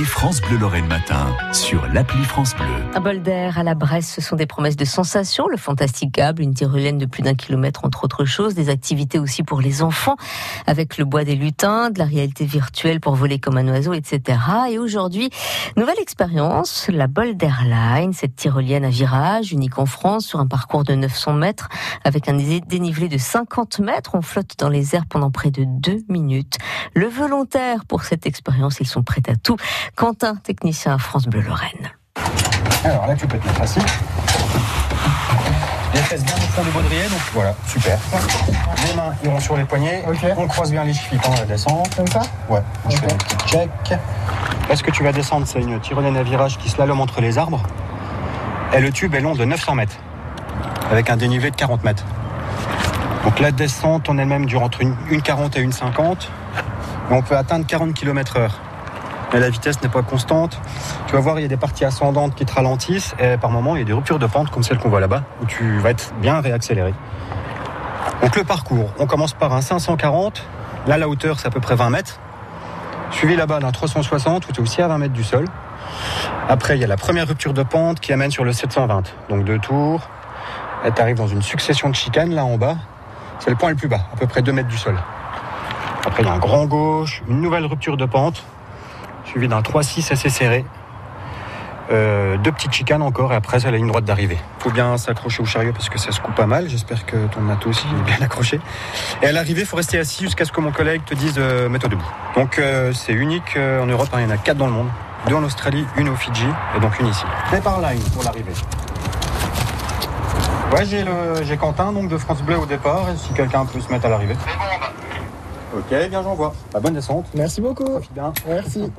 France Bleu Lorraine Matin sur l'appli France Bleu. Un bol d'air à la Bresse, ce sont des promesses de sensations. Le fantasticable, une tyrolienne de plus d'un kilomètre entre autres choses, des activités aussi pour les enfants avec le bois des lutins, de la réalité virtuelle pour voler comme un oiseau, etc. Et aujourd'hui, nouvelle expérience, la Bol Line, cette tyrolienne à virage unique en France sur un parcours de 900 mètres avec un dénivelé de 50 mètres. On flotte dans les airs pendant près de deux minutes. Le volontaire pour cette expérience, ils sont prêts à tout. Quentin, technicien à France Bleu Lorraine. Alors là, tu peux te mettre assis. Les fesses bien au fond du baudrier, donc voilà, super. Les mains iront sur les poignets. On croise bien les chevilles pendant la descente. Comme ça Ouais, je fais un petit check. Là, ce que tu vas descendre, c'est une tyrolienne à virage qui slalom entre les arbres? Et le tube est long de 900 mètres, avec un dénivelé de 40 mètres. Donc la descente en elle-même dure entre une, 40 et une 50. Et on peut atteindre 40 km heure mais la vitesse n'est pas constante. Tu vas voir, il y a des parties ascendantes qui te ralentissent et par moments, il y a des ruptures de pente comme celle qu'on voit là-bas où tu vas être bien réaccéléré. Donc le parcours, on commence par un 540. Là, la hauteur, c'est à peu près 20 mètres. Suivi là-bas d'un 360 où tu es aussi à 20 mètres du sol. Après, il y a la première rupture de pente qui amène sur le 720. Donc deux tours. Tu arrives dans une succession de chicanes là en bas. C'est le point le plus bas, à peu près 2 mètres du sol. Après, il y a un grand gauche, une nouvelle rupture de pente suivi d'un 3-6 assez serré. Euh, deux petites chicanes encore et après c'est la ligne droite d'arrivée. Il faut bien s'accrocher au chariot parce que ça se coupe pas mal. J'espère que ton matos aussi est bien accroché. Et à l'arrivée, il faut rester assis jusqu'à ce que mon collègue te dise euh, mets-toi debout. Donc euh, c'est unique en Europe, hein. il y en a quatre dans le monde. Deux en Australie, une au Fidji et donc une ici. par line pour l'arrivée. Ouais, j'ai, j'ai Quentin donc de France Bleu au départ et si quelqu'un peut se mettre à l'arrivée. Ok, bien j'envoie. Bah, bonne descente. Merci beaucoup. Bien. Merci.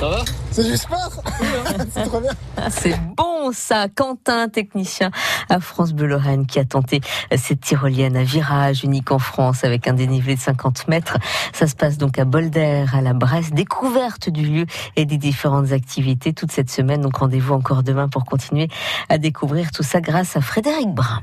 Ça va? C'est du sport C'est trop bien C'est bon ça Quentin, technicien à France Bleu Lorraine, qui a tenté cette tyrolienne à virage unique en France avec un dénivelé de 50 mètres. Ça se passe donc à Bolder, à la Bresse. Découverte du lieu et des différentes activités toute cette semaine. Donc rendez-vous encore demain pour continuer à découvrir tout ça grâce à Frédéric Brun.